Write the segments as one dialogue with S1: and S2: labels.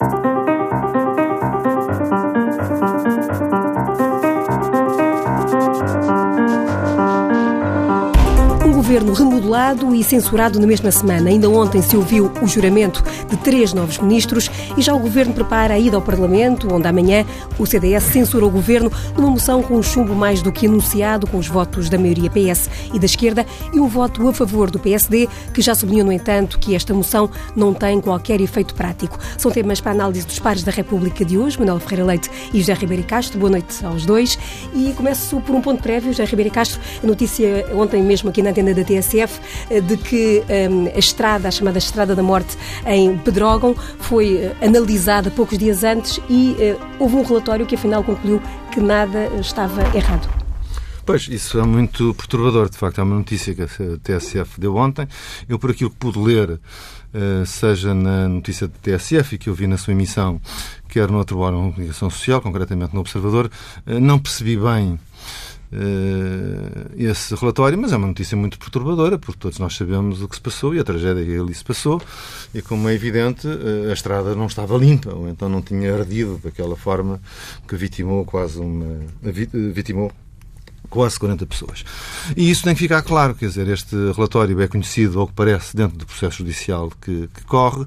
S1: Thank you. Governo remodelado e censurado na mesma semana. Ainda ontem se ouviu o juramento de três novos ministros e já o governo prepara a ida ao Parlamento, onde amanhã o CDS censura o governo numa moção com um chumbo mais do que anunciado, com os votos da maioria PS e da esquerda e um voto a favor do PSD, que já sublinhou, no entanto, que esta moção não tem qualquer efeito prático. São temas para análise dos pares da República de hoje, Manuel Ferreira Leite e José Ribeiro Castro. Boa noite aos dois. E começo por um ponto prévio, José Ribeiro Castro. A notícia ontem mesmo aqui na antena da TSF eh, de que um, a estrada, a chamada Estrada da Morte em Pedrógão, foi uh, analisada poucos dias antes e houve um relatório que afinal concluiu que nada estava errado.
S2: Pois, isso é muito perturbador. De facto, é uma notícia que a TSF deu ontem. Eu, por aquilo que pude ler, seja na notícia da TSF e que eu vi na sua emissão, quer no outro órgão de comunicação social, concretamente no Observador, não percebi bem uh, esse relatório, mas é uma notícia muito perturbadora, porque todos nós sabemos o que se passou e a tragédia que ali se passou, e como é evidente, uh, a estrada não estava limpa, ou então não tinha ardido daquela forma que vitimou quase uma. vitimou quase 40 pessoas. E isso tem que ficar claro, quer dizer, este relatório é conhecido, ao que parece, dentro do processo judicial que, que corre,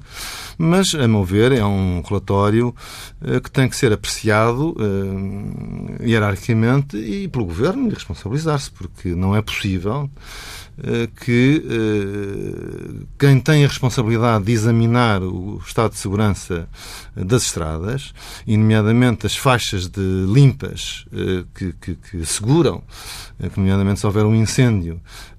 S2: mas, a meu ver, é um relatório uh, que tem que ser apreciado uh, hierarquicamente e pelo Governo e responsabilizar-se, porque não é possível que quem tem a responsabilidade de examinar o estado de segurança das estradas, e nomeadamente as faixas de limpas que, que, que asseguram que, nomeadamente, se houver um incêndio, eh,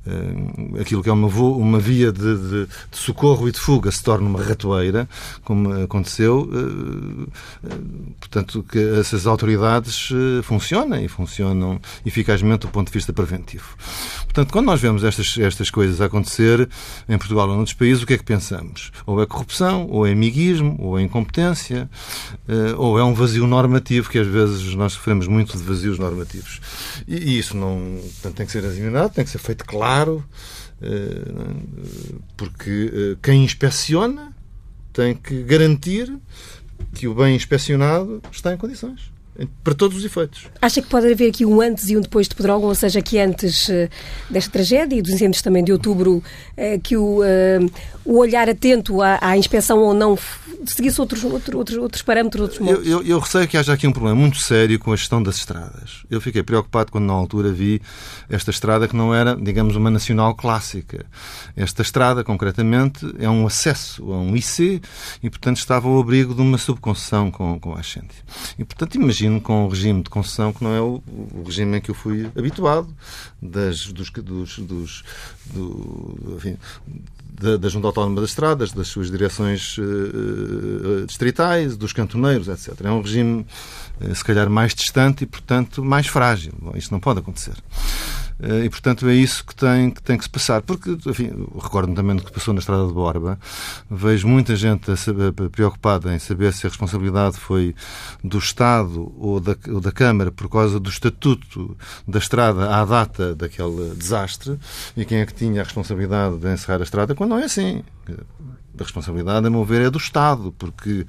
S2: aquilo que é uma, uma via de, de, de, socorro e de fuga se torna uma ratoeira, como aconteceu. Eh, eh, portanto, que essas autoridades funcionem e funcionam eficazmente do ponto de vista preventivo. Portanto, quando nós vemos estas, estas coisas acontecer em Portugal ou noutros países, o que é que pensamos? Ou é corrupção, ou é amiguismo, ou é incompetência, ou é um vazio normativo, que às vezes nós sofremos muito de vazios normativos. E, isso não portanto, tem que ser examinado, tem que ser feito claro, eh, porque eh, quem inspeciona tem que garantir que o bem inspecionado está em condições para todos os efeitos.
S1: Acha que pode haver aqui um antes e um depois de Pedrógão, ou seja, que antes uh, desta tragédia e dos incêndios também de outubro, uh, que o, uh, o olhar atento à, à, inspeção ou não seguisse outros, outros, outros, outros parâmetros, outros
S2: modos? Eu, eu, eu, receio que haja aqui um problema muito sério com a gestão das estradas. Eu fiquei preocupado quando na altura vi esta estrada que não era, digamos, uma nacional clássica. Esta estrada, concretamente, é um acesso a um IC e, portanto, estava ao abrigo de uma subconcessão com, com a Ascente. E, portanto, imagina imagino com um regime de concessão que não é o, o regime em que eu fui habituado, das, dos, dos, dos do, enfim, da, da Junta Autónoma das Estradas, das suas direções uh, distritais, dos cantoneiros, etc. É um regime, uh, se calhar, mais distante e, portanto, mais frágil. Bom, isto não pode acontecer. Eh, e, portanto, é isso que tem que, tem que se passar. Porque, enfim, recordo-me também do que passou na Estrada de Borba. Vejo muita gente saber, preocupada em saber se a responsabilidade foi do Estado ou da, ou da Câmara por causa do estatuto da estrada à data daquele desastre e quem é que tinha a responsabilidade de encerrar a estrada, quando não é assim a responsabilidade, a meu ver, é do Estado, porque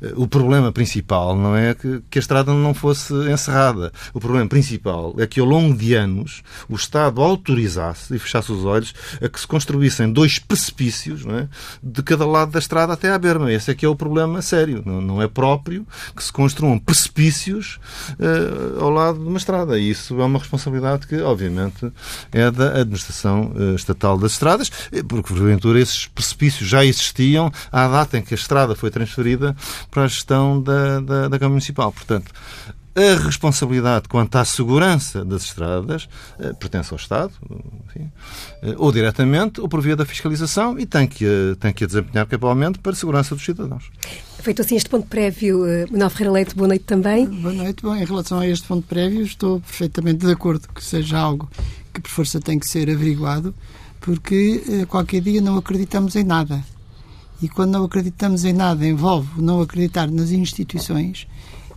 S2: uh, o problema principal não é que, que, a estrada não fosse encerrada. O problema principal é que, ao longo de anos, o Estado autorizasse e fechasse os olhos a que se construíssem dois precipícios é? de cada lado da estrada até à berma. Esse é que é o problema sério. Não, não é próprio que se construam precipícios uh, ao lado de uma estrada. E isso é uma responsabilidade que, obviamente, é da administração uh, estatal das estradas, porque, porventura, esses precipícios já existem existiam à data em que a estrada foi transferida para a gestão da, da, da Câmara Municipal. Portanto, a responsabilidade quanto à segurança das estradas eh, pertence ao Estado, enfim, eh, ou diretamente, ou por via da fiscalização, e tem que, tem que a desempenhar cabalmente para a segurança dos cidadãos.
S1: Feito assim este ponto prévio, uh, Manuel Ferreira Leite, boa noite também.
S3: Boa noite. Bom, em relação a este ponto prévio, estou perfeitamente de acordo que seja algo que por força tem que ser averiguado, porque uh, qualquer dia não acreditamos em nada. E quando não acreditamos em nada, envolve não acreditar nas instituições.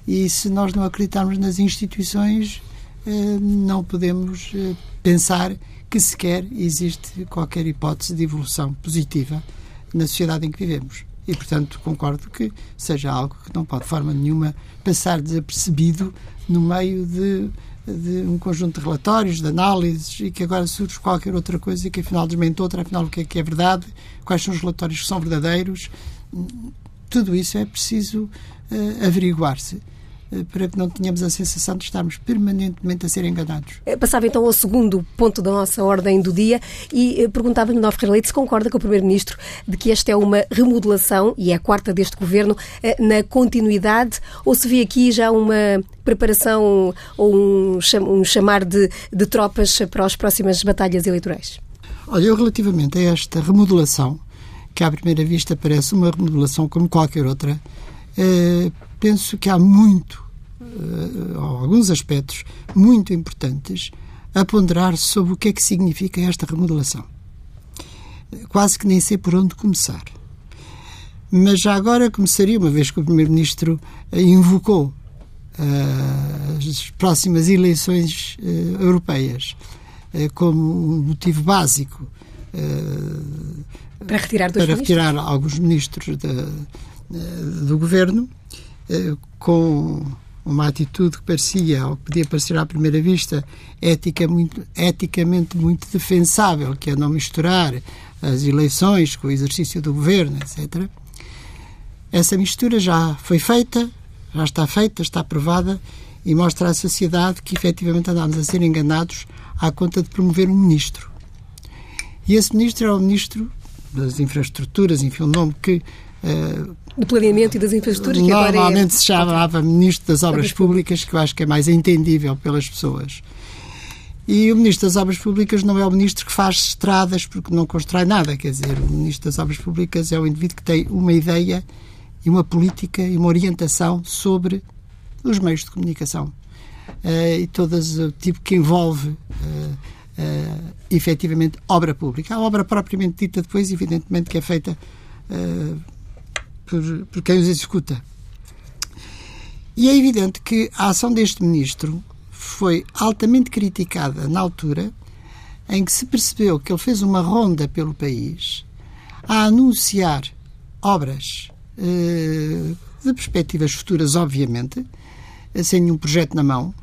S3: E se nós não acreditarmos nas instituições, eh, não podemos eh, pensar que sequer existe qualquer hipótese de evolução positiva na sociedade em que vivemos. E, portanto, concordo que seja algo que não pode, de forma nenhuma, passar desapercebido no meio de, de um conjunto de relatórios, de análises, e que agora surge qualquer outra coisa e que afinal desmente outra, afinal o que é que é verdade, quais são os relatórios que são verdadeiros. Tudo isso é preciso uh, averiguar-se. Eh, para que não tenhamos a sensação de estarmos permanentemente a ser enganados.
S1: Eh, passava então ao segundo ponto da nossa ordem do dia e eh, perguntava-lhe, Novo Leite, se concorda com o Primeiro-Ministro de que esta é uma remodelação, e é a quarta deste governo, na continuidade, ou se vê aqui já uma preparação ou um, chamar de, de tropas para as próximas batalhas eleitorais?
S3: Olha, eu relativamente a esta remodelação, que à primeira vista parece uma remodelação como qualquer outra, penso que há muito, uh, alguns aspectos muito importantes a ponderar sobre o que é que significa esta remodelação. Quase que nem sei por onde começar. Mas já agora começaria, uma vez que o Primeiro-Ministro invocou uh, as próximas eleições uh, europeias uh, como um motivo básico
S1: para retirar,
S3: para retirar alguns ministros do governo, eh, com uma atitude que parecia, ou podia parecer à primeira vista, ética muito, eticamente muito defensável, que é não misturar as eleições com o exercício do governo, etc. Essa mistura já foi feita, já está feita, está aprovada e mostra à sociedade que efetivamente andámos a ser enganados à conta de promover um ministro. E esse ministro era o ministro das infraestruturas, enfim, um nome que
S1: uh, do planeamento e das infraestruturas.
S3: Que é Normalmente é... se chamava Ministro das Obras Públicas, que eu acho que é mais entendível pelas pessoas. E o Ministro das Obras Públicas não é o Ministro que faz estradas porque não constrói nada. Quer dizer, o Ministro das Obras Públicas é o indivíduo que tem uma ideia e uma política e uma orientação sobre os meios de comunicação. Uh, e todo o tipo que envolve uh, uh, efetivamente obra pública. A obra propriamente dita depois, evidentemente, que é feita uh, por, por quem os executa. E é evidente que a ação deste ministro foi altamente criticada na altura em que se percebeu que ele fez uma ronda pelo país a anunciar obras eh, de perspectivas futuras, obviamente, sem nenhum projeto na mão.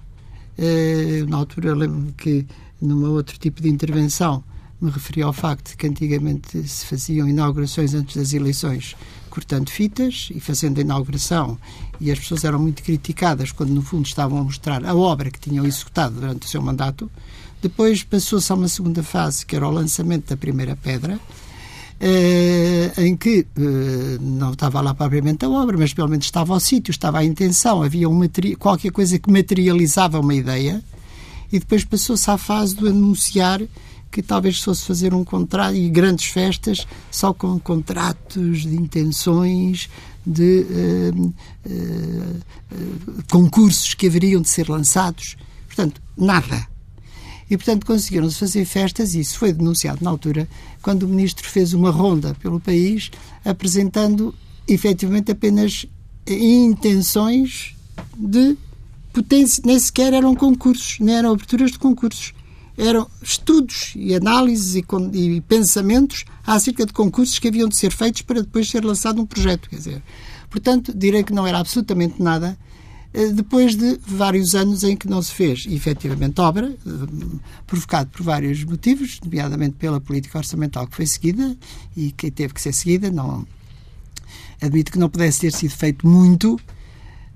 S3: Eh, na altura, lembro-me que, numa outro tipo de intervenção, me referi ao facto de que antigamente se faziam inaugurações antes das eleições cortando fitas e fazendo a inauguração, e as pessoas eram muito criticadas quando, no fundo, estavam a mostrar a obra que tinham executado durante o seu mandato. Depois passou-se a uma segunda fase, que era o lançamento da primeira pedra, eh, em que eh, não estava lá propriamente a obra, mas pelo menos estava ao sítio, estava a intenção, havia um qualquer coisa que materializava uma ideia, e depois passou-se à fase do anunciar que talvez fosse fazer um contrato e grandes festas só com contratos de intenções de uh, uh, uh, concursos que haveriam de ser lançados. Portanto, nada. E, portanto, conseguiram-se fazer festas, e isso foi denunciado na altura, quando o ministro fez uma ronda pelo país, apresentando efetivamente apenas intenções de potência, nem sequer eram concursos, nem eram aberturas de concursos eram estudos e análises e, e, pensamentos acerca de concursos que haviam de ser feitos para depois ser lançado um projeto. Quer dizer, portanto, direi que não era absolutamente nada eh, depois de vários anos em que não se fez efetivamente obra, eh, provocado por vários motivos, nomeadamente pela política orçamental que foi seguida e que teve que ser seguida, não admito que não pudesse ter sido feito muito,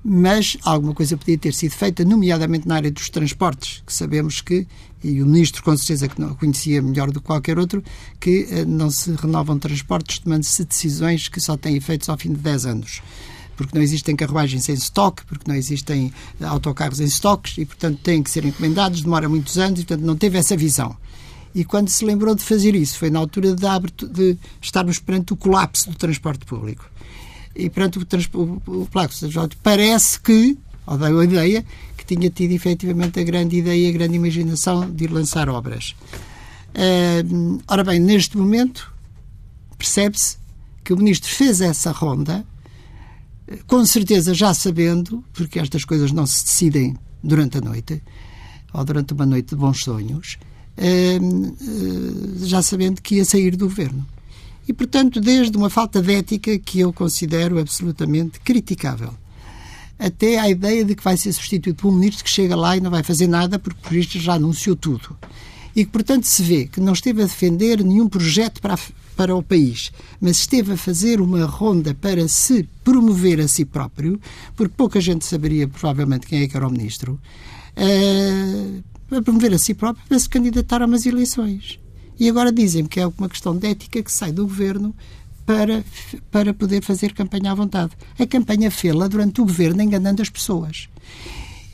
S3: mas alguma coisa podia ter sido feita, nomeadamente na área dos transportes, que sabemos que, e o Ministro com certeza que não conhecia melhor do que qualquer outro, que eh, não se renovam transportes tomando-se decisões que só têm efeitos ao fim de 10 anos. Porque não existem carruagens em estoque, porque não existem autocarros em estoques e, portanto, têm que ser encomendados, demora muitos anos e, portanto, não teve essa visão. E quando se lembrou de fazer isso, foi na altura de, de estarmos perante o colapso do transporte público e perante o, o, o Placo parece que, ou deu a ideia, que tinha tido efetivamente a grande ideia, a grande imaginação de lançar obras. Uh, ora bem, neste momento, percebe-se que o Ministro fez essa ronda, com certeza já sabendo, porque estas coisas não se decidem durante a noite, ou durante uma noite de bons sonhos, uh, já sabendo que ia sair do governo. E, portanto, desde uma falta de ética que eu considero absolutamente criticável, até a ideia de que vai ser substituído por um ministro que chega lá e não vai fazer nada porque por isto já anunciou tudo. E que, portanto, se vê que não esteve a defender nenhum projeto para, para o país, mas esteve a fazer uma ronda para se promover a si próprio, porque pouca gente saberia provavelmente quem é que era o ministro, uh, para promover a si próprio para se candidatar a umas eleições. E agora dizem-me que é uma questão de ética que sai do governo para, para poder fazer campanha à vontade. A campanha fê-la durante o governo enganando as pessoas.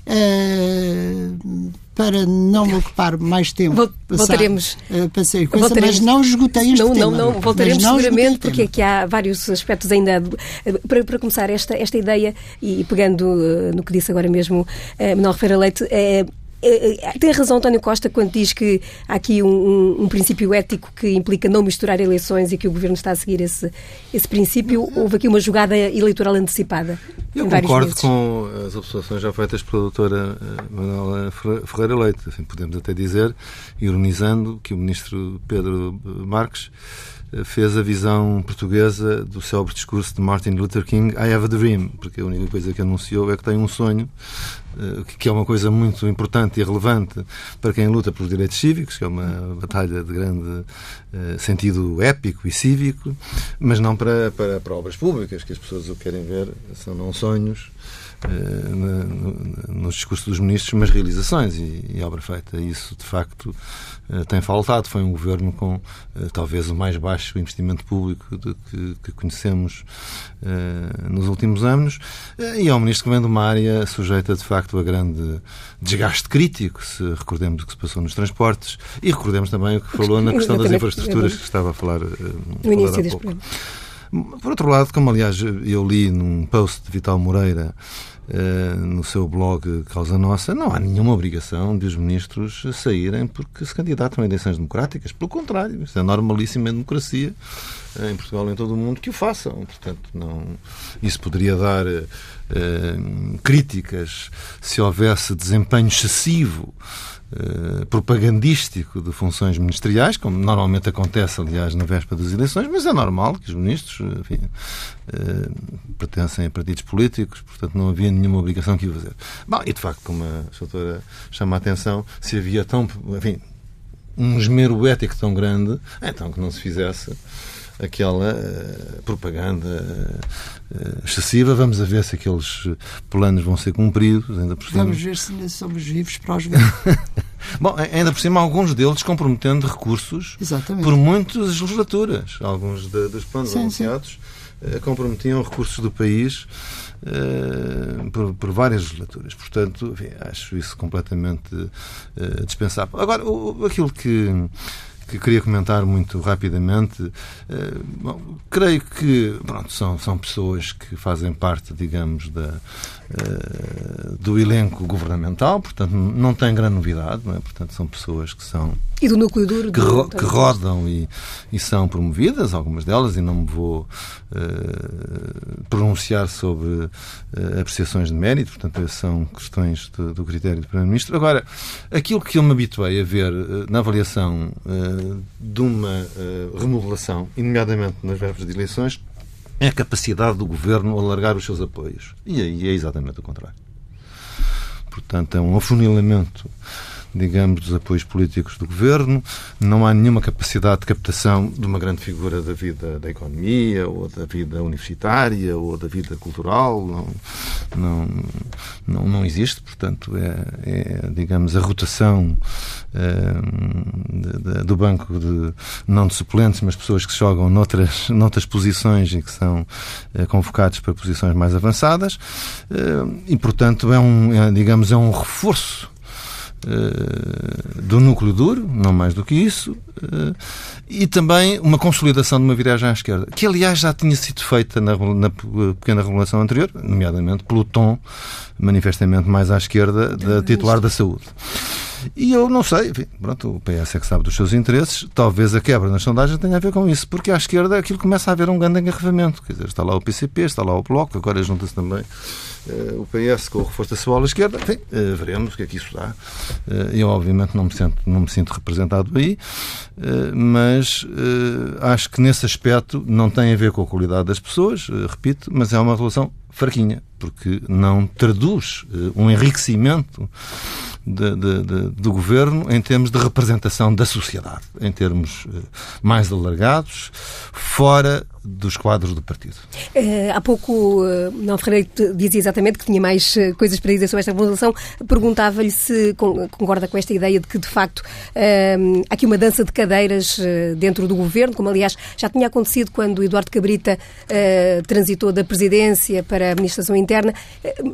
S3: Uh, para não me ocupar mais tempo.
S1: voltaremos.
S3: Uh, passei coisa, voltaremos. mas não esgotei este
S1: não,
S3: tema.
S1: Não, não, voltaremos não seguramente, porque aqui há vários aspectos ainda. Para, para começar, esta, esta ideia, e pegando uh, no que disse agora mesmo uh, Manuel Ferreira Leite, é, tem razão António Costa quando diz que há aqui um, um, um, princípio ético que implica não misturar eleições e que o Governo está a seguir esse, esse princípio. Houve aqui uma jogada eleitoral antecipada.
S2: Eu concordo com as observações já feitas pela doutora eh, Manuela Ferreira Leite. Assim, podemos até dizer, ironizando, que o Ministro Pedro Marques eh, fez a visão portuguesa do célebre discurso de Martin Luther King, I have a dream, porque a única coisa que anunciou é que tem um sonho, eh, que é uma coisa muito importante e relevante para quem luta pelos direitos cívicos, que é uma batalha de grande eh, sentido épico e cívico, mas não para, para, para obras públicas, que as pessoas o querem ver, são não sonhos, eh, nos discursos dos ministros, mas realizações e, obra feita. Isso, de facto, eh, tem faltado. Foi um governo com eh, talvez o mais baixo investimento público de, que, que, conhecemos nos últimos anos e é um ministro que vem de uma área sujeita, de facto, a grande desgaste crítico, se recordemos o que se passou nos transportes e recordemos também o que falou na questão das infraestruturas que estava a falar, no início deste programa. Por outro lado, como aliás eu li num post de Vital Moreira uh, no seu blog Causa Nossa, não há nenhuma obrigação de os ministros saírem porque se candidatam a eleições democráticas. Pelo contrário, isso é normalíssimo em democracia, uh, em Portugal e em todo o mundo, que o façam. Portanto, não, isso poderia dar uh, críticas se houvesse desempenho excessivo eh, propagandístico de funções ministeriais, como normalmente acontece, aliás, na véspera das eleições, mas é normal que os ministros enfim, uh, pertencem a partidos políticos, portanto não havia nenhuma obrigação que o fazer. Bom, e de facto, como a doutora chama a atenção, se havia tão, enfim, um esmero ético tão grande, então que não se fizesse aquela uh, propaganda uh, excessiva. Vamos a ver se aqueles planos vão ser cumpridos. Ainda por cima.
S3: Vamos ver se ainda somos vivos para os ver.
S2: Bom, ainda por cima, alguns deles comprometendo recursos
S3: Exatamente.
S2: por muitas legislaturas. Alguns de, dos planos sim, anunciados sim. Uh, comprometiam recursos do país. Uh, por, por, várias legislaturas. Portanto, enfim, acho isso completamente uh, dispensável. Agora, o, aquilo que que queria comentar muito rapidamente. Eh, bom, creio que pronto, são, são pessoas que fazem parte, digamos, da, uh, do elenco governamental, portanto, não tem grande novidade, é? portanto, são pessoas que são.
S1: E do núcleo duro
S2: que, ro que rodam e, e são promovidas, algumas delas, e não me vou uh, pronunciar sobre uh, apreciações de mérito, portanto, são questões de, do critério do Primeiro-Ministro. Agora, aquilo que eu me habituei a ver na avaliação de uma remodelação, nomeadamente nas vésperas de eleições, é a capacidade do governo alargar os seus apoios. E aí é exatamente o contrário. Portanto, é um afunilamento digamos, dos apoios políticos do governo, não há nenhuma capacidade de captação de uma grande figura da vida da economia, ou da vida universitária, ou da vida cultural, não, não, não, não existe, portanto, é, é digamos, a rotação é, de, de, do banco de, não de suplentes, mas pessoas que jogam noutras, noutras posições e que são é, convocados para posições mais avançadas, eh, e, portanto, é um, é, digamos, é um reforço do núcleo duro, não mais do que isso, uh, e também uma consolidação de uma viragem à esquerda, que aliás já tinha sido feita na, na pequena regulação anterior, nomeadamente pelo tom manifestamente mais à esquerda da titular da saúde. E eu não sei, enfim, pronto, o PS é que sabe dos seus interesses, talvez a quebra nas sondagens tenha a ver com isso, porque à esquerda aquilo começa a haver um grande engarrafamento. Quer dizer, está lá o PCP, está lá o Bloco, agora junta-se também uh, o PS com o reforço da sua ala esquerda. Enfim, uh, veremos o que é que isso dá. Uh, eu, obviamente, não me sinto, não me sinto representado aí, mas acho que nesse aspecto não tem a ver com a qualidade das pessoas, repito, mas é uma relação fraquinha, porque não traduz um enriquecimento de, de, de, do governo em termos de representação da sociedade, em termos mais alargados, fora dos quadros do partido.
S1: Uh, há pouco, uh, não Ferreira dizia exatamente que tinha mais uh, coisas para dizer sobre esta remodelação. Perguntava-lhe se concorda com esta ideia de que, de facto, uh, há aqui uma dança de cadeiras dentro do governo, como aliás já tinha acontecido quando Eduardo Cabrita transitou da presidência para a administração interna.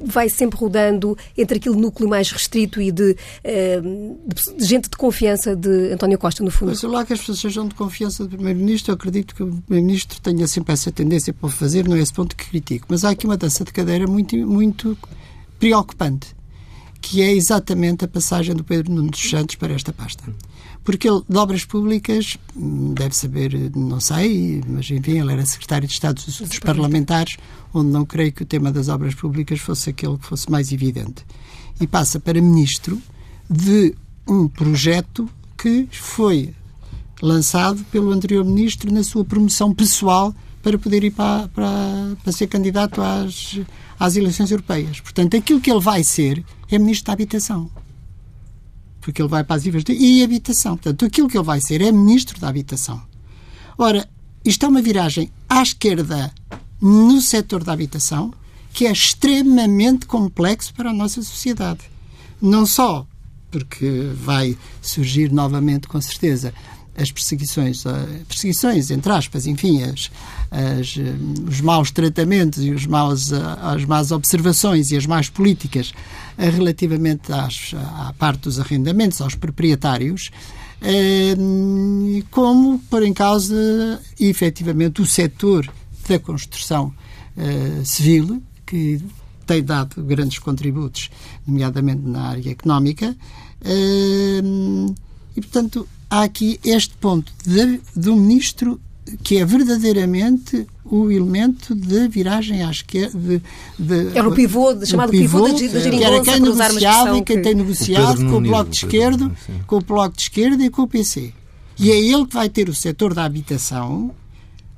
S1: vai sempre rodando entre aquele núcleo mais restrito e de, de, de, gente de confiança de António Costa, no fundo.
S3: Mas lá que as pessoas sejam de confiança do Primeiro-Ministro, eu acredito que o Primeiro-Ministro tenha tenha sempre essa tendência para fazer, não é esse ponto que critico. Mas há aqui uma dança de cadeira muito, muito preocupante, que é exatamente a passagem do Pedro Nuno dos Santos para esta pasta. Porque ele, de obras públicas, deve saber, não sei, mas enfim, ele era secretário de Estado dos Assuntos Parlamentares, onde não creio que o tema das obras públicas fosse aquele que fosse mais evidente. E passa para ministro de um projeto que foi lançado pelo anterior ministro na sua promoção pessoal para poder ir para, para, para ser candidato às, às eleições europeias. Portanto, aquilo que ele vai ser é ministro da Habitação. Porque ele vai para as IVAs e habitação. Portanto, aquilo que ele vai ser é ministro da Habitação. Ora, isto é uma viragem à esquerda no setor da habitação que é extremamente complexo para a nossa sociedade. Não só porque vai surgir novamente, com certeza, as perseguições, eh, perseguições, entre aspas, enfim, as, as, eh, os maus tratamentos e os maus, eh, as más observações e as más políticas relativamente às, à parte dos arrendamentos, aos proprietários, como pôr em causa efetivamente o setor da construção civil, que tem dado grandes contributos, nomeadamente na área económica, e portanto há aqui este ponto de, do ministro que é verdadeiramente o elemento da viragem à esquerda. De,
S1: de, era o pivô, chamado pivô, pivô da,
S3: Que era quem negociava e quem tem negociado com o Bloco de Esquerda, com o Bloco de Esquerda e com o PC. E é ele que vai ter o setor da habitação,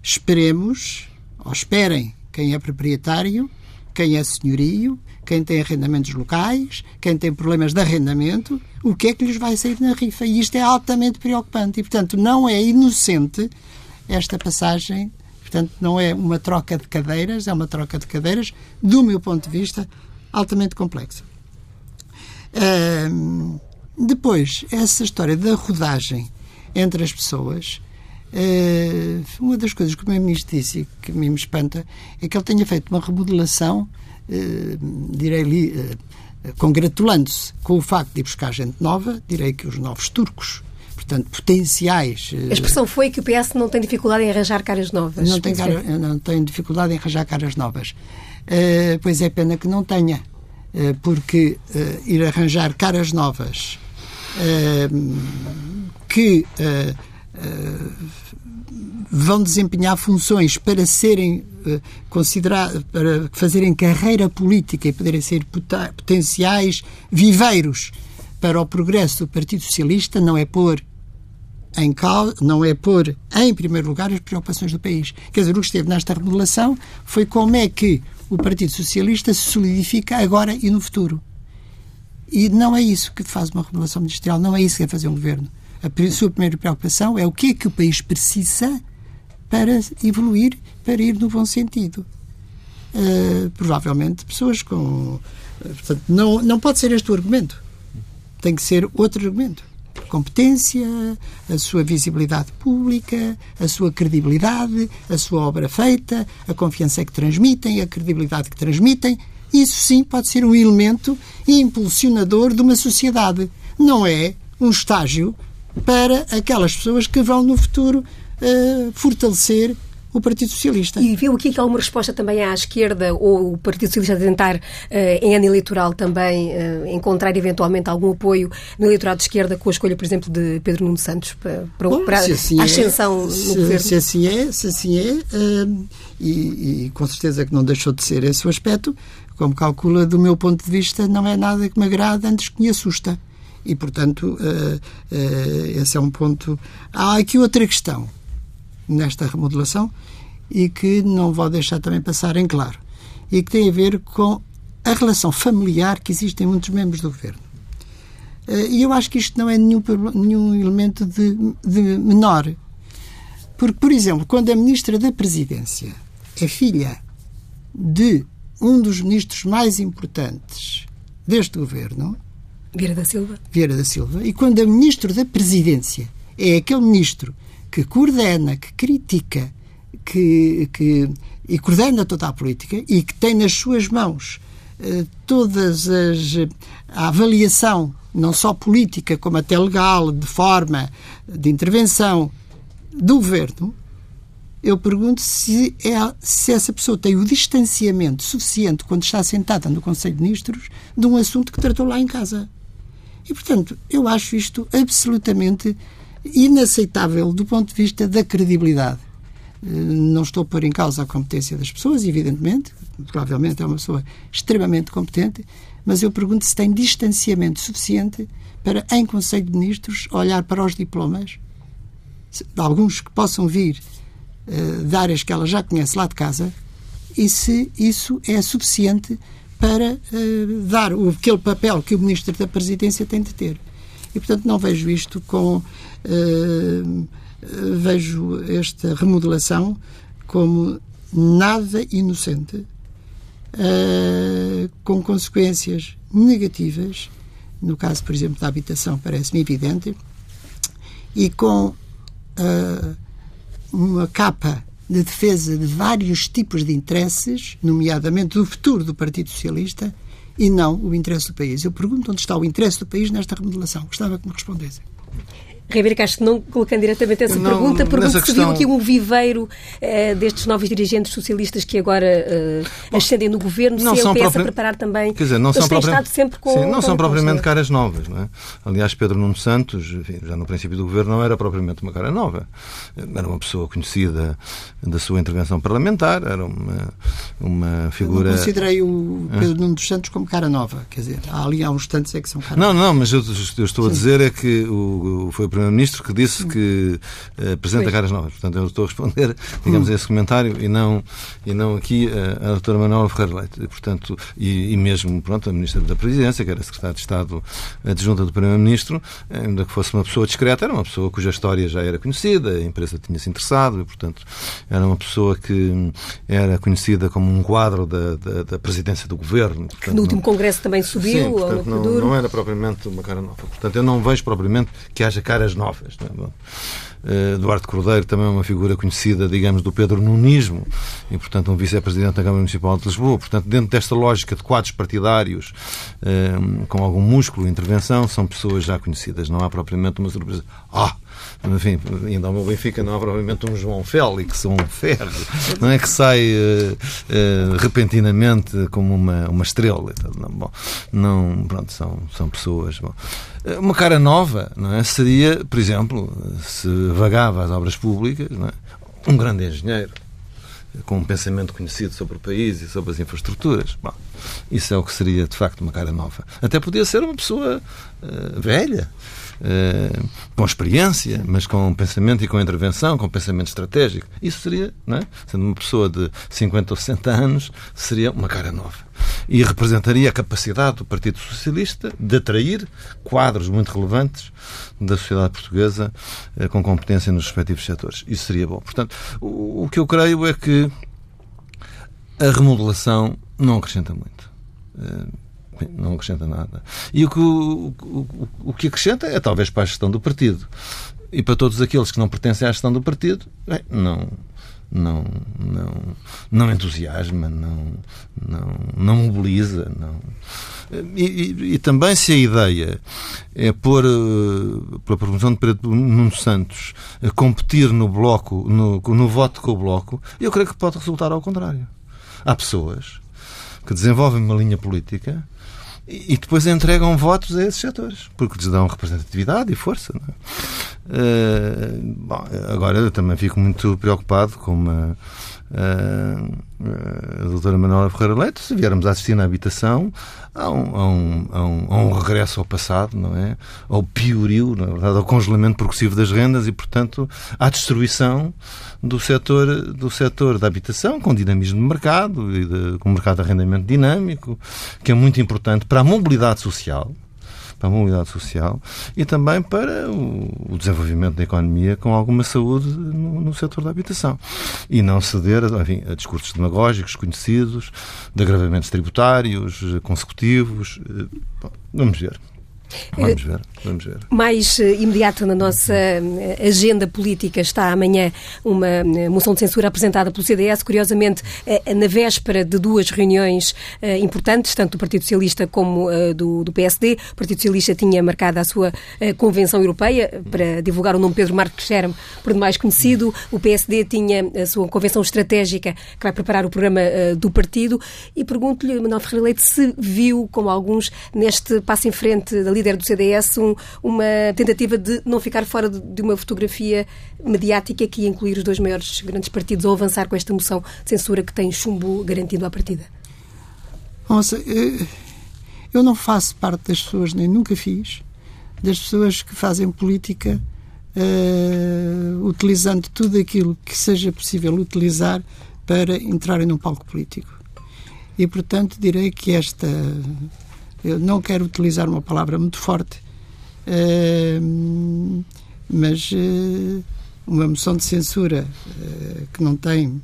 S3: esperemos, ou esperem, quem é proprietário, quem é senhorio, quem tem arrendamentos locais, quem tem problemas de arrendamento, o que é que lhes vai sair na rifa? E isto é altamente preocupante. E, portanto, não é inocente esta passagem. Portanto, não é uma troca de cadeiras, é uma troca de cadeiras, do meu ponto de vista, altamente complexa. depois, essa história da rodagem entre as pessoas. Uh, uma das coisas que o Primeiro-Ministro disse e que me espanta é que ele tenha feito uma remodelação direi ali, eh, congratulando-se com o facto de ir buscar gente nova, direi que os novos turcos portanto, potenciais.
S1: Eh, a expressão foi que o PS não tem dificuldade em arranjar caras novas.
S3: Não tem, cara, não tem dificuldade em arranjar caras novas. Uh, pois é pena que não tenha, uh, porque uh, ir arranjar caras novas que vão desempenhar funções para serem uh, considerados, para fazerem carreira política e poderem ser potenciais viveiros para o progresso do Partido Socialista, não é pôr em causa, não é pôr em primeiro lugar as preocupações do país. Quer dizer, o que esteve nesta remodelação foi como é que o Partido Socialista se solidifica agora e no futuro. E não é isso que faz uma remodelação ministerial, não é isso que é fazer um governo. A sua primeira preocupação é o que é que o país precisa para evoluir, para ir no bom sentido. Uh, provavelmente pessoas com. Uh, portanto, não, não pode ser este o argumento. Tem que ser outro argumento. Competência, a sua visibilidade pública, a sua credibilidade, a sua obra feita, a confiança que transmitem, a credibilidade que transmitem. Isso sim pode ser um elemento impulsionador de uma sociedade. Não é um estágio para aquelas pessoas que vão no futuro uh, fortalecer o Partido Socialista.
S1: E viu aqui que há uma resposta também à esquerda ou o Partido Socialista a tentar, eh, em ano eleitoral também, eh, encontrar eventualmente algum apoio no eleitorado de esquerda com a escolha, por exemplo, de Pedro Nuno Santos para, para,
S3: Bom,
S1: para
S3: assim
S1: a
S3: é,
S1: ascensão no
S3: se,
S1: governo?
S3: Se assim é, se assim é, e, e, com certeza que não deixou de ser esse o aspecto, como calcula, do meu ponto de vista, não é nada que me agrada antes que me assusta. E, portanto, uh, uh, esse é um ponto. Há aqui outra questão nesta remodelação e que não vou deixar também passar em claro e que tem a ver com a relação familiar que existe em muitos membros do governo. Eh, e eu acho que isto não é nenhum, nenhum elemento de, de menor. Porque, por exemplo, quando a Ministra da Presidência é filha de um dos ministros mais importantes deste governo,
S1: Vieira da Silva.
S3: Vieira da Silva, e quando a Ministro da Presidência é aquele ministro que coordena, que critica, que, que e coordena toda a política e que tem nas suas mãos eh, todas as a avaliação não só política como até legal de forma de intervenção do governo eu pergunto se, é, se essa pessoa tem o distanciamento suficiente quando está sentada no Conselho de Ministros de um assunto que tratou lá em casa. E, portanto, eu acho isto absolutamente inaceitável do ponto de vista da credibilidade. Eh, não estou a pôr em causa a competência das pessoas, evidentemente, provavelmente é uma pessoa extremamente competente, mas eu pergunto se tem distanciamento suficiente para, em Conselho de Ministros, olhar para os diplomas, alguns que possam vir uh, de áreas que ela já conhece lá de casa, e se isso é suficiente para uh, dar o, aquele papel que o Ministro da Presidência tem de ter. E, portanto, não vejo isto com. Uh, vejo esta remodelação como nada inocente, uh, com consequências negativas, no caso, por exemplo, da habitação, parece-me evidente, e com uma capa de defesa de vários tipos de interesses, nomeadamente do futuro do Partido Socialista, e não o interesse do país. Eu pergunto onde está o interesse do país nesta remodelação. Gostava que me respondessem.
S1: Ribeiro Castro, não colocando diretamente essa não, pergunta, pergunto se questão... viu aqui um viveiro uh, destes novos dirigentes socialistas que agora uh, ascendem no governo, não se é o própria... a preparar também.
S2: Quer dizer, não são, propriamente... sempre com, Sim, não com são propriamente caras novas. Não é? Aliás, Pedro Nuno Santos, enfim, já no princípio do governo, não era propriamente uma cara nova. Era uma pessoa conhecida da sua intervenção parlamentar, era uma, uma figura.
S3: Eu não considerei o Pedro Nuno dos Santos como cara nova. Quer dizer, há ali há uns tantos é que são caras
S2: Não, não, mas eu, eu estou Sim. a dizer é que o, foi o Primeiro-Ministro que disse que uh, apresenta caras novas. Portanto, eu estou a responder, digamos, a esse comentário e não, e não aqui a, a doutora Manuela Ferreira Leite. E, portanto, e, e, mesmo, pronto, a Ministra da Presidência, que era Secretária de Estado adjunta do Primeiro-Ministro, ainda que fosse uma pessoa discreta, era uma pessoa cuja história já era conhecida, a empresa tinha-se interessado e, portanto, era uma pessoa que era conhecida como um quadro da, da, da presidência do governo.
S1: Portanto, que no último não... Congresso também subiu. Sim,
S2: portanto, não, não era propriamente uma cara nova. Portanto, eu não vejo propriamente que haja novas. Não é? Eduardo Cordeiro também é uma figura conhecida, digamos, do Pedro Nunismo e, portanto, um vice-presidente da Câmara Municipal de Lisboa. Portanto, dentro desta lógica de quadros partidários eh, com algum músculo e intervenção, são pessoas já conhecidas. Não há propriamente uma surpresa. Ah! enfim, ainda ao meu Benfica não há provavelmente um João Félix ou um Ferro, não é que sai uh, uh, repentinamente como uma, uma estrela. Não, bom, não, pronto, são, são pessoas. Bom. Eh, uma cara nova não é? seria, por exemplo, se vagava às obras públicas, é? um grande engenheiro com um pensamento conhecido sobre o país e sobre as infraestruturas. Bom, isso é o que seria, de facto, uma cara nova. Até podia ser uma pessoa uh, velha, uh, com experiência, mas com pensamento e com intervenção, com pensamento estratégico. Isso seria, não é? sendo uma pessoa de 50 ou 60 anos, seria uma cara nova. E representaria a capacidade do Partido Socialista de atrair quadros muito relevantes da sociedade portuguesa uh, com competência nos respectivos setores. Isso seria bom. Portanto, o, que eu creio é que a remodelação não acrescenta muito. Uh, não acrescenta nada. E o que, o, o, o que acrescenta é talvez para a gestão do partido. E para todos aqueles que não pertencem à gestão do partido, bem, não, não, não, não entusiasma, não, não, não mobiliza, não, E, e, e, também se a ideia é pôr, uh, pela promoção de Pedro Nuno Santos, a competir no bloco, no, no voto com o bloco, eu creio que pode resultar ao contrário. Há pessoas que desenvolvem uma linha política e depois entregam votos a esses setores, porque lhes dão representatividade e força. Uh, bom, agora eu também fico muito preocupado com uma a doutora Manuela Ferreira Leite, se viermos a assistir na habitação, há um, há um, um, um regresso ao passado, não é? Ao piorio, na verdade, ao congelamento progressivo das rendas e, portanto, à destruição do setor, do setor da habitação, com dinamismo de mercado e de, com mercado de arrendamento dinâmico, que é muito importante para a mobilidade social para a mobilidade social e também para o desenvolvimento da economia com alguma saúde no, no setor da habitação. E não ceder enfim, a discursos demagógicos conhecidos, de agravamentos tributários consecutivos. Eh, vamos ver. Vamos ver, vamos ver.
S1: Mais uh, imediato na nossa uh, agenda política está amanhã uma uh, moção de censura apresentada pelo CDS, curiosamente na véspera de duas reuniões importantes, tanto do Partido Socialista como do, do, PSD. O Partido Socialista tinha marcado a sua convenção europeia para divulgar o nome Pedro Marcos Scherm, por demais conhecido. O PSD tinha a sua convenção estratégica que vai preparar o programa do partido. E pergunto-lhe, Manuel Ferreira Leite, se viu, como alguns, neste passo em frente da líder do CDS um, uma tentativa de não ficar fora de uma fotografia mediática que ia incluir os dois maiores grandes partidos ou avançar com esta moção de censura que tem chumbo garantido à partida?
S3: Nossa, eh, eu não faço parte das pessoas, nem nunca fiz, das pessoas que fazem política uh, utilizando tudo aquilo que seja possível utilizar para entrarem num palco político. E, portanto, direi que esta eu não quero utilizar uma palavra muito forte, uh, mas uh, uma moção de censura uh, que não tem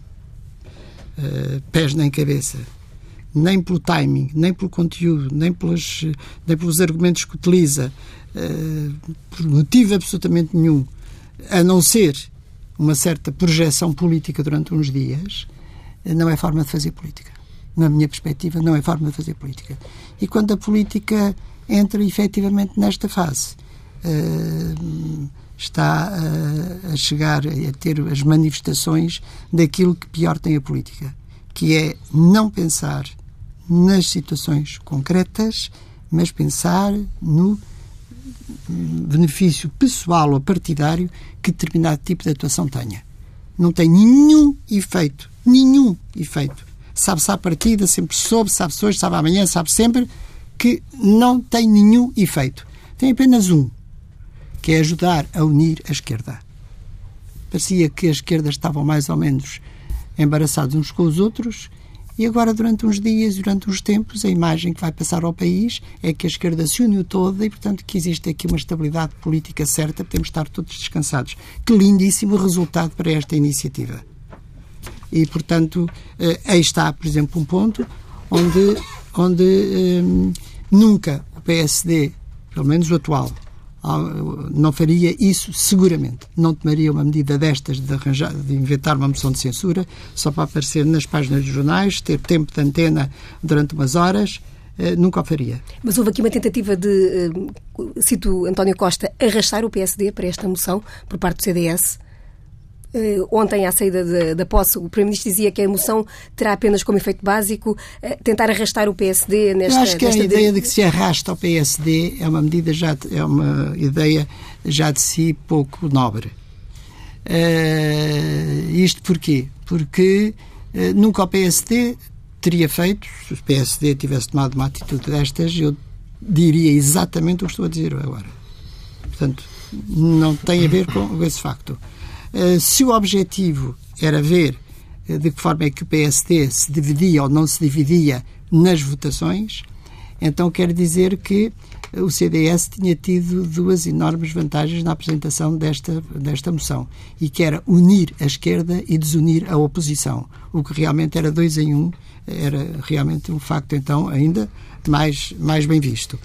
S3: pés nem cabeça, nem pelo timing, nem pelo conteúdo, nem, pelos, nem pelos argumentos que utiliza, por motivo absolutamente nenhum, a não ser uma certa projeção política durante uns dias, não é forma de fazer política na minha perspectiva, não é forma de fazer política. E quando a política entra efetivamente nesta fase, uh, está uh, a chegar a ter as manifestações daquilo que pior tem a política, que é não pensar nas situações concretas, mas pensar no benefício pessoal ou partidário que determinado tipo de atuação tenha. Não tem nenhum efeito, nenhum efeito sabe-se à partida, sempre soube, sabe-se hoje, sabe amanhã, sabe sempre, que não tem nenhum efeito. Tem apenas um, que é ajudar a unir a esquerda. Parecia que as esquerdas estavam mais ou menos embaraçados uns com os outros e agora, durante uns dias, durante uns tempos, a imagem que vai passar ao país é que a esquerda se uniu toda e, portanto, que existe aqui uma estabilidade política certa, podemos estar todos descansados. Que lindíssimo resultado para esta iniciativa. E, portanto, eh, aí está, por exemplo, um ponto onde, onde um, eh, nunca o PSD, pelo menos o atual, não faria isso seguramente. Não tomaria uma medida destas de, arranjar, de inventar uma moção de censura só para aparecer nas páginas dos jornais, ter tempo de antena durante umas horas. Uh, nunca o faria.
S1: Mas houve aqui uma tentativa de, uh, cito António Costa, arrastar o PSD para esta moção por parte do CDS. Uh, ontem, à saída da posse, o Primeiro-Ministro dizia que a moção terá apenas como efeito básico uh, tentar arrastar o PSD nesta...
S3: Eu acho que a ideia de... de que se arrasta o PSD é uma medida já, é uma ideia já de si pouco nobre. Uh, isto porquê? Porque nunca o PSD teria feito, se o PSD tivesse tomado uma atitude destas, eu diria exatamente o que estou a dizer agora. Portanto, não tem a ver com esse facto. Eh, se o objetivo era ver eh, de que forma é que o PSD se dividia ou não se dividia nas votações, então quer dizer que o CDS tinha tido duas enormes vantagens na apresentação desta, desta moção, e que era unir a esquerda e desunir a oposição, o que realmente era dois em um, era realmente um facto, então, ainda mais, mais bem visto.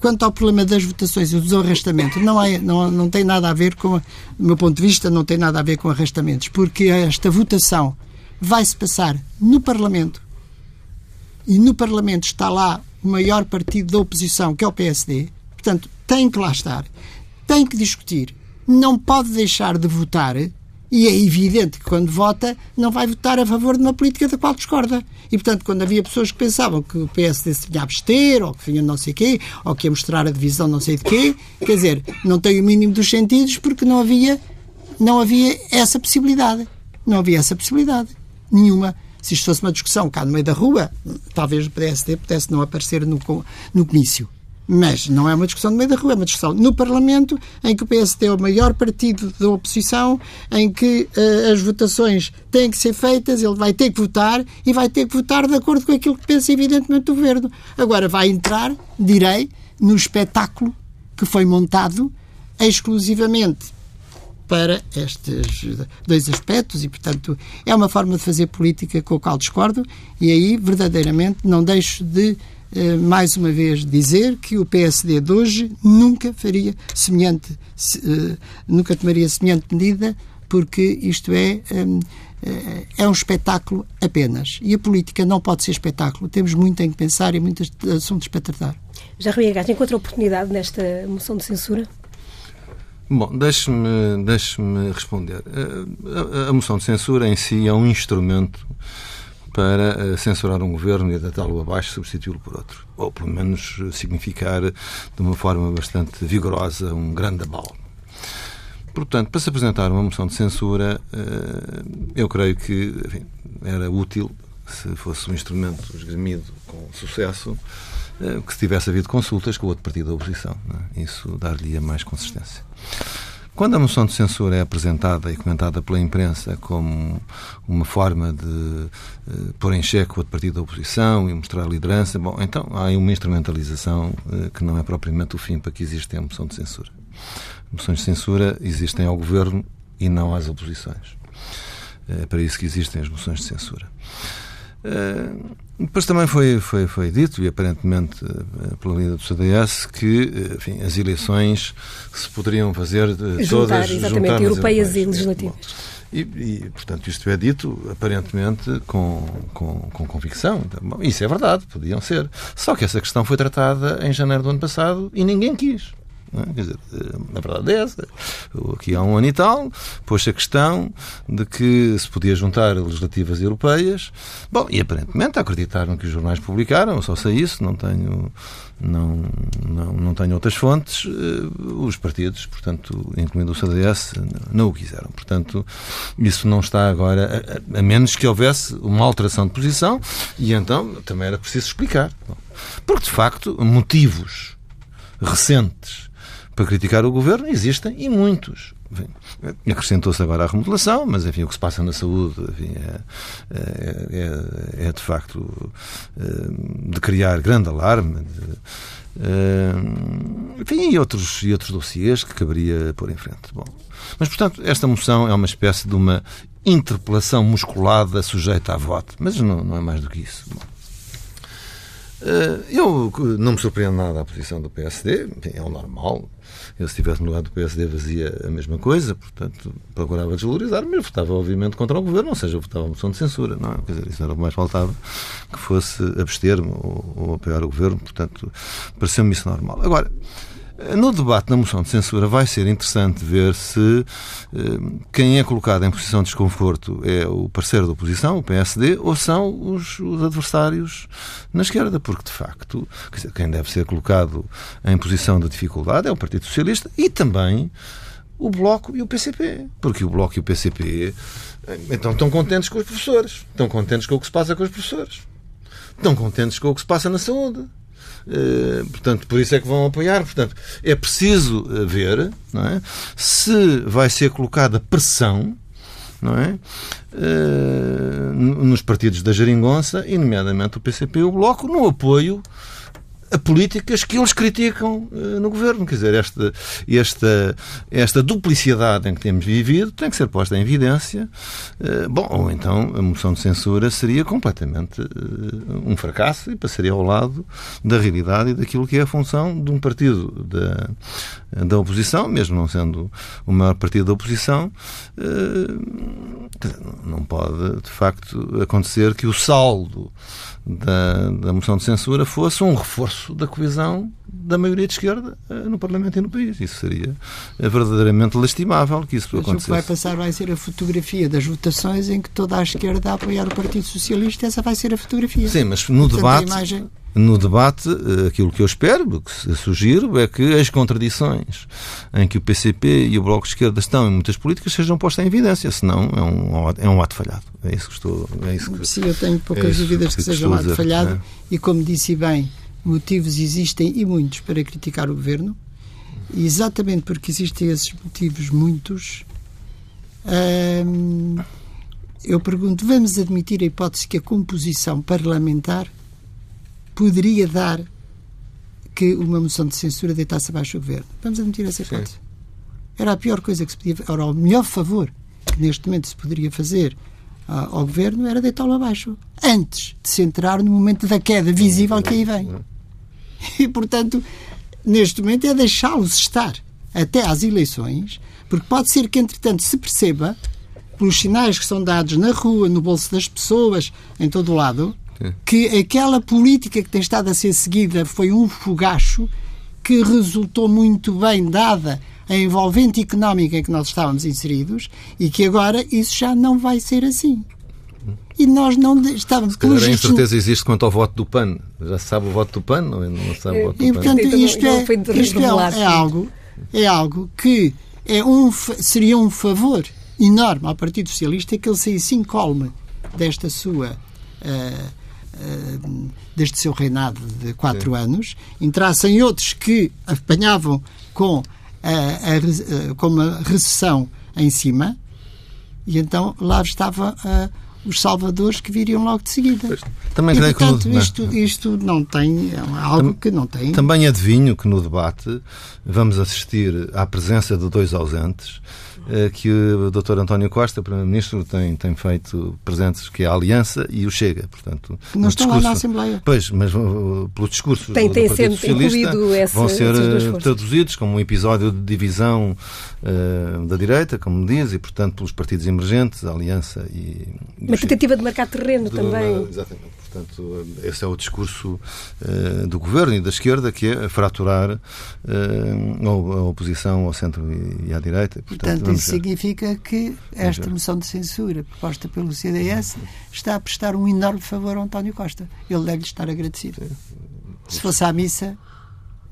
S3: Quanto ao problema das votações e do arrastamento, não, é, não, não tem nada a ver com, do meu ponto de vista, não tem nada a ver com arrastamentos, porque esta votação vai-se passar no Parlamento. E no Parlamento está lá o maior partido da oposição, que é o PSD, portanto, tem que lá estar, tem que discutir, não pode deixar de votar e é evidente que quando vota não vai votar a favor de uma política da qual discorda. E, portanto, quando havia pessoas que pensavam que o PSD se tinha a abster, ou que vinha não sei quê, ou que ia mostrar a divisão não sei de quê, quer dizer, não tem o mínimo dos sentidos porque não havia, não havia essa possibilidade. Não havia essa possibilidade. Nenhuma. Se isto fosse uma discussão cá no meio da rua, talvez o PSD pudesse não aparecer no, no comício. Mas não é uma discussão no meio da rua, é uma discussão no Parlamento, em que o PSD é o maior partido da oposição, em que uh, as votações têm que ser feitas, ele vai ter que votar e vai ter que votar de acordo com aquilo que pensa, evidentemente, o governo. Agora vai entrar, direi, no espetáculo que foi montado exclusivamente para estes dois aspectos e, portanto, é uma forma de fazer política com a qual discordo e aí, verdadeiramente, não deixo de mais uma vez dizer que o PSD de hoje nunca faria semelhante, eh, nunca tomaria semelhante medida, porque isto é, eh, é um espetáculo apenas. E a política não pode ser espetáculo. Temos muito em que pensar e muitos assuntos para tratar.
S1: Já Rui Gás, encontra oportunidade nesta moção de censura?
S2: Bom, deixe-me deixe responder. A, a, moção de censura em si é um instrumento para eh, censurar um governo e deitá-lo abaixo, substituí-lo por outro. Ou, pelo menos, significar de uma forma bastante vigorosa um grande abalo. Portanto, para se apresentar uma moção de censura, eh, eu creio que enfim, era útil, se fosse um instrumento esgremido com sucesso, eh, que se tivesse havido consultas com outro partido da oposição. É? Isso dar-lhe mais consistência. Quando a moção de censura é apresentada e comentada pela imprensa como uma forma de uh, pôr em xeque o partido da oposição e mostrar a liderança, bom, então há aí uma instrumentalização uh, que não é propriamente o fim para que existe a moção de censura. Moções de censura existem ao governo e não às oposições. É para isso que existem as moções de censura. Uh, depois também foi, foi, foi dito, e aparentemente eh, pela líder do CDS, que eh, enfim, as eleições se poderiam fazer
S1: juntar, todas exatamente, europeias e legislativas.
S2: E, e, portanto, isto é dito aparentemente com, com, com convicção. Isso é verdade, podiam ser. Só que essa questão foi tratada em janeiro do ano passado e ninguém quis. É? Quer dizer, na verdade é essa. Aqui há um ano e tal, pôs a questão de que se podia juntar legislativas europeias. Bom, e aparentemente acreditaram que os jornais publicaram, só sei isso, não tenho, não, não, não tenho outras fontes. Eh, os partidos, portanto, incluindo o CDS, não o quiseram. Portanto, isso não está agora, a, a menos que houvesse uma alteração de posição, e então também era preciso explicar. Porque, de facto, motivos recentes para criticar o governo existem e muitos. Acrescentou-se agora a remodelação, mas enfim, o que se passa na saúde enfim, é, é, é, é, de facto eh, de criar grande alarme. De, eh, enfim, e outros, e outros dossiês que caberia pôr em frente. Bom, mas, portanto, esta moção é uma espécie de uma interpelação musculada sujeita a voto. Mas não, não é mais do que isso. Bom. Eh, eu não me surpreendo nada a posição do PSD, é o normal. Eu, se estivesse no lugar do PSD, fazia a mesma coisa, portanto, procurava desvalorizar, mas votava, obviamente, contra o governo, ou seja, votava a moção de censura, não é? Quer dizer, isso era o que mais faltava, que fosse abster-me ou, ou apoiar o governo, portanto, pareceu-me isso normal. Agora, no debate da moção de censura vai ser interessante ver se eh, quem é colocado em posição de desconforto é o parceiro da oposição, o PSD, ou são os, os adversários na esquerda, porque de facto dizer, quem deve ser colocado em posição de dificuldade é o Partido Socialista e também o Bloco e o PCP, porque o Bloco e o PCP eh, então estão contentes com os professores, estão contentes com o que se passa com os professores, estão contentes com o que se passa na saúde portanto, por isso é que vão apoiar. Portanto, é preciso eh, ver é, se vai ser colocada pressão não é? Uh, nos partidos da Jeringonça, e nomeadamente o PCP e o Bloco, no apoio a políticas que eles criticam uh, no governo. Quer dizer, esta, esta, esta duplicidade em que temos vivido tem que ser posta em evidência. Uh, bom, ou então a moção de censura seria completamente uh, um fracasso e passaria ao lado da realidade e daquilo que é a função de um partido da, da oposição, mesmo não sendo o maior partido da oposição. não pode, de facto, acontecer que o saldo da, da moção de censura fosse um reforço da coesão da maioria de esquerda eh, no Parlamento e no país. Isso seria eh, verdadeiramente lastimável que isso
S3: Mas
S2: acontecesse.
S3: O que vai passar vai ser a fotografia das votações em que toda a esquerda a apoiar o Partido Socialista. Essa vai ser a fotografia.
S2: Sim, mas no Portanto, debate. No debate, eh, aquilo que eu espero, que sugiro, é que as contradições em que o PCP e o Bloco de Esquerda estão em muitas políticas sejam postas em evidência, senão é um, é um ato falhado. É isso que estou. É isso que,
S3: Sim, eu tenho poucas é dúvidas que, que seja um ato falhado é. e, como disse bem, motivos existem e muitos para criticar o governo, e exatamente porque existem esses motivos muitos, hum, eu pergunto: vamos admitir a hipótese que a composição parlamentar poderia dar que uma moção de censura deitasse abaixo o governo? Vamos admitir essa hipótese. Sim. Era a pior coisa que se podia era o melhor favor que neste momento se poderia fazer ao governo era deitá-lo abaixo antes de se entrar no momento da queda visível que aí vem. E, portanto, neste momento é deixá-los estar até às eleições, porque pode ser que, entretanto, se perceba, pelos sinais que são dados na rua, no bolso das pessoas, em todo o lado, que aquela política que tem estado a ser seguida foi um fogacho que resultou muito bem dada a envolvente económica em que nós estávamos inseridos e que agora isso já não vai ser assim e nós não estávamos...
S2: Se calhar a incerteza existe quanto ao voto do PAN. Já se sabe o voto do PAN ou não se sabe o voto do e,
S3: PAN? Portanto, isto, é, isto é, é, algo, é algo que é um, seria um favor enorme ao Partido Socialista que ele saísse incólume desta sua... Uh, Uh, deste seu reinado de quatro Sim. anos, entrassem outros que apanhavam com a, a, com uma recessão em cima, e então lá estava uh, os salvadores que viriam logo de seguida. Pois, também e, portanto, que no, isto, não. isto não tem, é algo que não tem.
S2: Também adivinho que no debate vamos assistir à presença de dois ausentes eh, que o Dr. António Costa, Primeiro-Ministro, tem, tem feito presentes, que é a Aliança e o Chega. Portanto,
S3: não estão discurso, lá na Assembleia.
S2: Pois, mas uh, pelo discurso
S1: tem,
S2: do,
S1: tem
S2: do Partido Socialista
S1: essa,
S2: vão ser uh, traduzidos como um episódio de divisão uh, da direita, como diz, e, portanto, pelos partidos emergentes, a Aliança e...
S1: Uma tentativa de marcar terreno também.
S2: exatamente. Portanto, esse é o discurso uh, do governo e da esquerda, que é fraturar uh, a oposição ao centro e, à direita.
S3: Portanto, Portanto isso significa que esta moção de censura proposta pelo CDS está a prestar um enorme favor ao António Costa. Ele deve-lhe estar agradecido. Se fosse à missa,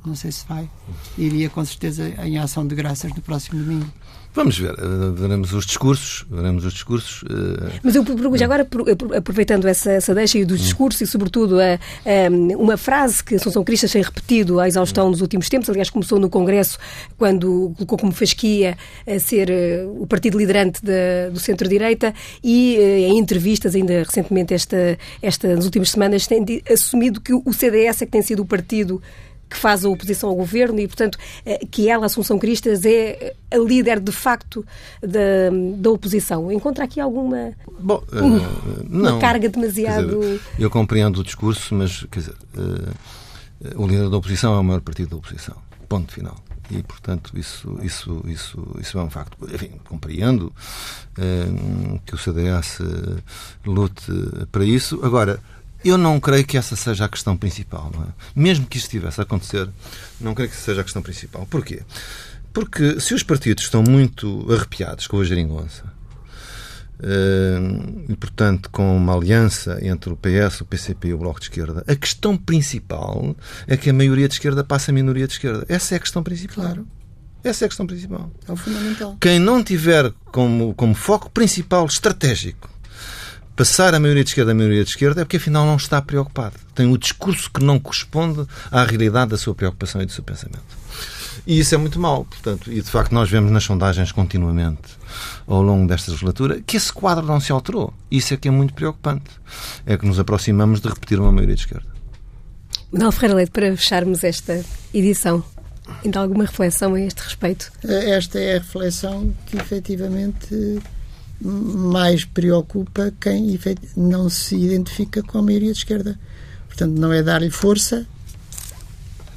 S3: não sei se vai, iria com certeza em ação de graças no próximo domingo.
S2: Vamos ver, eh, veremos os discursos, veremos os discursos. Uh...
S1: Mas eu pergunto agora, aproveitando essa, essa deixa do discurso e, sobretudo, a, a, uma frase que Assunção Cristas tem repetido à exaustão nos últimos tempos, aliás, começou no Congresso, quando colocou como fasquia a ser o partido liderante da, do centro-direita e, em entrevistas, ainda recentemente, esta, esta, nas últimas semanas, tem assumido que o CDS é que tem sido o partido que faz a oposição ao governo e, portanto, eh, que ela, Assunção Cristas, é a líder de facto da, da oposição. Encontra aqui alguma
S2: Bom, uh,
S1: uma não, carga demasiado.
S2: Dizer, eu compreendo o discurso, mas quer dizer, uh, o líder da oposição é o maior partido da oposição. Ponto final. E, portanto, isso, isso, isso, isso é um facto. Enfim, compreendo uh, que o CDS lute para isso. Agora, eu não creio que essa seja a questão principal. É? Mesmo que isso estivesse a acontecer, não creio que seja a questão principal. Porquê? Porque se os partidos estão muito arrepiados com a geringonça, eh, e, portanto, com uma aliança entre o PS, o PCP e o Bloco de Esquerda, a questão principal é que a maioria de esquerda passa a minoria de esquerda. Essa é a questão principal.
S3: Claro.
S2: Essa é a questão principal.
S3: É o fundamental.
S2: Quem não tiver como, como foco principal estratégico passar a maioria de esquerda a maioria de esquerda é porque afinal não está preocupado. Tem o discurso que não corresponde à realidade da sua preocupação e do seu pensamento. E isso é muito mau, portanto, e de facto nós vemos nas sondagens continuamente ao longo desta legislatura que esse quadro não se alterou. Isso é que é muito preocupante. É que nos aproximamos de repetir uma maioria de esquerda.
S1: Manuel Ferreira Leite, para fecharmos esta edição, ainda alguma reflexão a este respeito?
S3: Esta é a reflexão que efetivamente mais preocupa quem não se identifica com a maioria de esquerda. Portanto, não é dar-lhe força,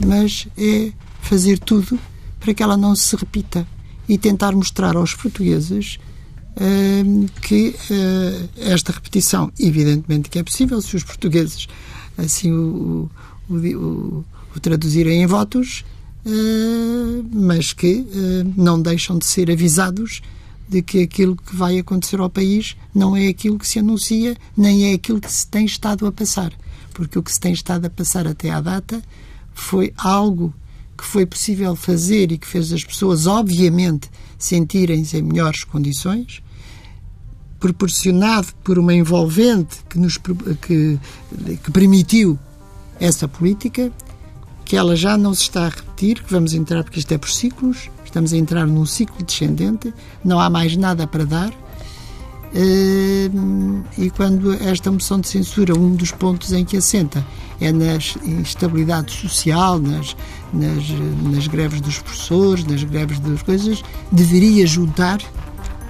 S3: mas é fazer tudo para que ela não se repita e tentar mostrar aos portugueses uh, que uh, esta repetição, evidentemente que é possível, se os portugueses assim o, o, o, o traduzirem em votos, uh, mas que não deixam de ser avisados de que aquilo que vai acontecer ao país não é aquilo que se anuncia, nem é aquilo que se tem estado a passar. Porque o que se tem estado a passar até à data foi algo que foi possível fazer e que fez as pessoas, obviamente, sentirem-se em melhores condições, proporcionado por uma envolvente que, nos, que, que permitiu essa política, que ela já não se está a repetir, que vamos entrar, porque isto é por ciclos, estamos a entrar num ciclo descendente, não há mais nada para dar. Eh, e quando esta moção de censura, um dos pontos em que assenta é na instabilidade social, nas, nas, nas greves dos professores, nas greves das coisas, deveria juntar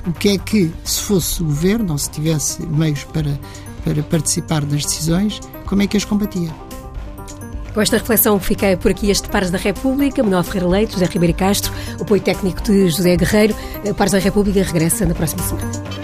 S3: o que é que, se fosse governo, ou se tivesse meios para, para participar nas decisões, como é que as combatia.
S1: Com esta reflexão fiquei por aqui este Pares da República, Manuel Ferreira Leite, José Ribeiro Castro, apoio técnico de José Guerreiro. Pares da República regressa na próxima semana.